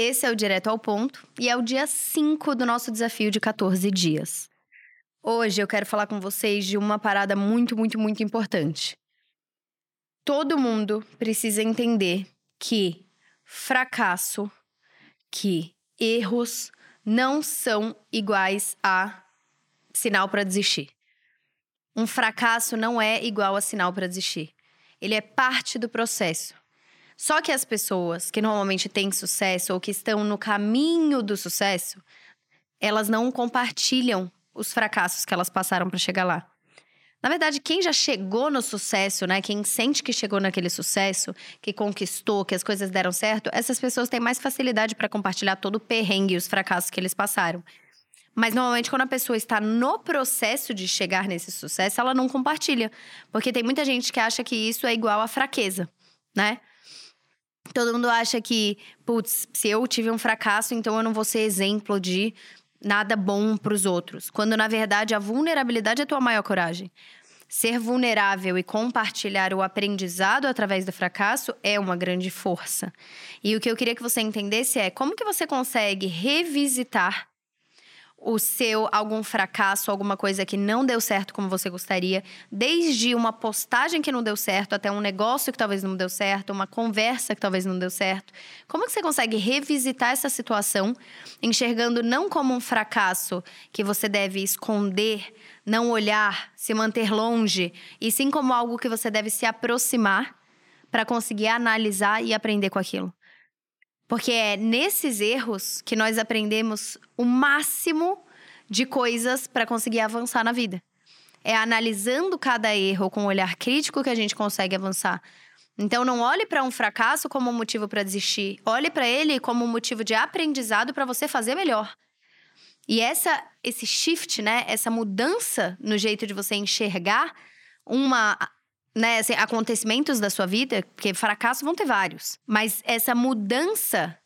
Esse é o Direto ao Ponto e é o dia 5 do nosso desafio de 14 dias. Hoje eu quero falar com vocês de uma parada muito, muito, muito importante. Todo mundo precisa entender que fracasso, que erros não são iguais a sinal para desistir. Um fracasso não é igual a sinal para desistir. Ele é parte do processo. Só que as pessoas que normalmente têm sucesso ou que estão no caminho do sucesso, elas não compartilham os fracassos que elas passaram para chegar lá. Na verdade, quem já chegou no sucesso, né? Quem sente que chegou naquele sucesso, que conquistou, que as coisas deram certo, essas pessoas têm mais facilidade para compartilhar todo o perrengue e os fracassos que eles passaram. Mas normalmente, quando a pessoa está no processo de chegar nesse sucesso, ela não compartilha. Porque tem muita gente que acha que isso é igual a fraqueza, né? Todo mundo acha que, putz, se eu tive um fracasso, então eu não vou ser exemplo de nada bom para os outros. Quando na verdade a vulnerabilidade é a tua maior coragem. Ser vulnerável e compartilhar o aprendizado através do fracasso é uma grande força. E o que eu queria que você entendesse é como que você consegue revisitar o seu algum fracasso, alguma coisa que não deu certo como você gostaria, desde uma postagem que não deu certo até um negócio que talvez não deu certo, uma conversa que talvez não deu certo. Como que você consegue revisitar essa situação, enxergando não como um fracasso que você deve esconder, não olhar, se manter longe, e sim como algo que você deve se aproximar para conseguir analisar e aprender com aquilo? Porque é nesses erros que nós aprendemos o máximo de coisas para conseguir avançar na vida. É analisando cada erro com um olhar crítico que a gente consegue avançar. Então não olhe para um fracasso como um motivo para desistir, olhe para ele como um motivo de aprendizado para você fazer melhor. E essa esse shift, né, essa mudança no jeito de você enxergar uma né, assim, acontecimentos da sua vida, porque fracassos vão ter vários, mas essa mudança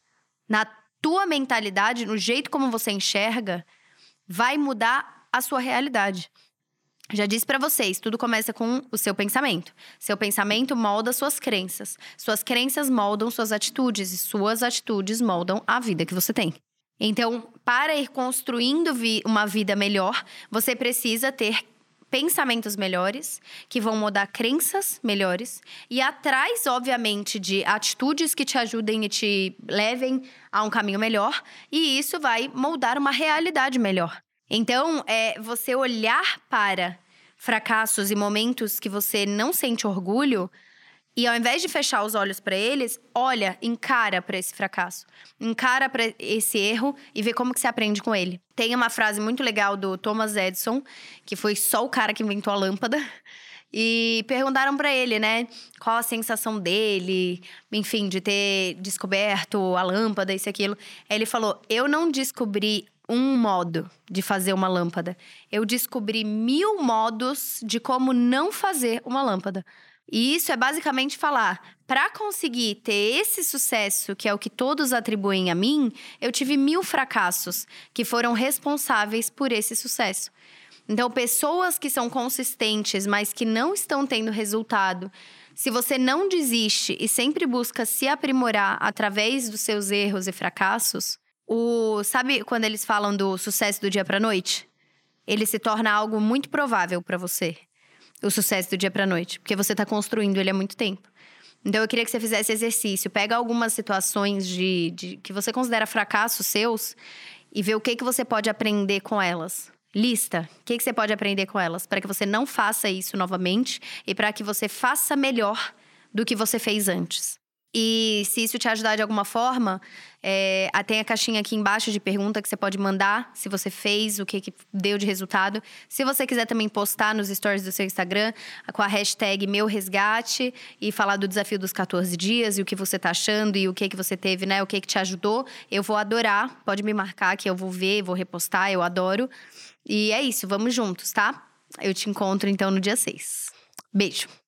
na tua mentalidade, no jeito como você enxerga, vai mudar a sua realidade. Já disse para vocês, tudo começa com o seu pensamento. Seu pensamento molda suas crenças. Suas crenças moldam suas atitudes e suas atitudes moldam a vida que você tem. Então, para ir construindo vi uma vida melhor, você precisa ter pensamentos melhores, que vão mudar crenças melhores e atrás, obviamente, de atitudes que te ajudem e te levem a um caminho melhor, e isso vai moldar uma realidade melhor. Então, é você olhar para fracassos e momentos que você não sente orgulho e ao invés de fechar os olhos para eles, olha, encara para esse fracasso, encara para esse erro e vê como que se aprende com ele. Tem uma frase muito legal do Thomas Edison, que foi só o cara que inventou a lâmpada. E perguntaram para ele, né, qual a sensação dele, enfim, de ter descoberto a lâmpada, isso e aquilo. Ele falou: Eu não descobri um modo de fazer uma lâmpada. Eu descobri mil modos de como não fazer uma lâmpada. E isso é basicamente falar: para conseguir ter esse sucesso, que é o que todos atribuem a mim, eu tive mil fracassos que foram responsáveis por esse sucesso. Então, pessoas que são consistentes, mas que não estão tendo resultado, se você não desiste e sempre busca se aprimorar através dos seus erros e fracassos, o sabe quando eles falam do sucesso do dia para noite? Ele se torna algo muito provável para você o sucesso do dia para noite, porque você está construindo ele há muito tempo. Então eu queria que você fizesse exercício, pega algumas situações de, de que você considera fracassos seus e vê o que que você pode aprender com elas. Lista, o que, que você pode aprender com elas, para que você não faça isso novamente e para que você faça melhor do que você fez antes. E se isso te ajudar de alguma forma, é, tem a caixinha aqui embaixo de pergunta que você pode mandar se você fez, o que, que deu de resultado. Se você quiser também postar nos stories do seu Instagram com a hashtag meu resgate e falar do desafio dos 14 dias e o que você tá achando e o que, que você teve, né? O que, que te ajudou, eu vou adorar. Pode me marcar que eu vou ver, vou repostar, eu adoro. E é isso, vamos juntos, tá? Eu te encontro então no dia 6. Beijo!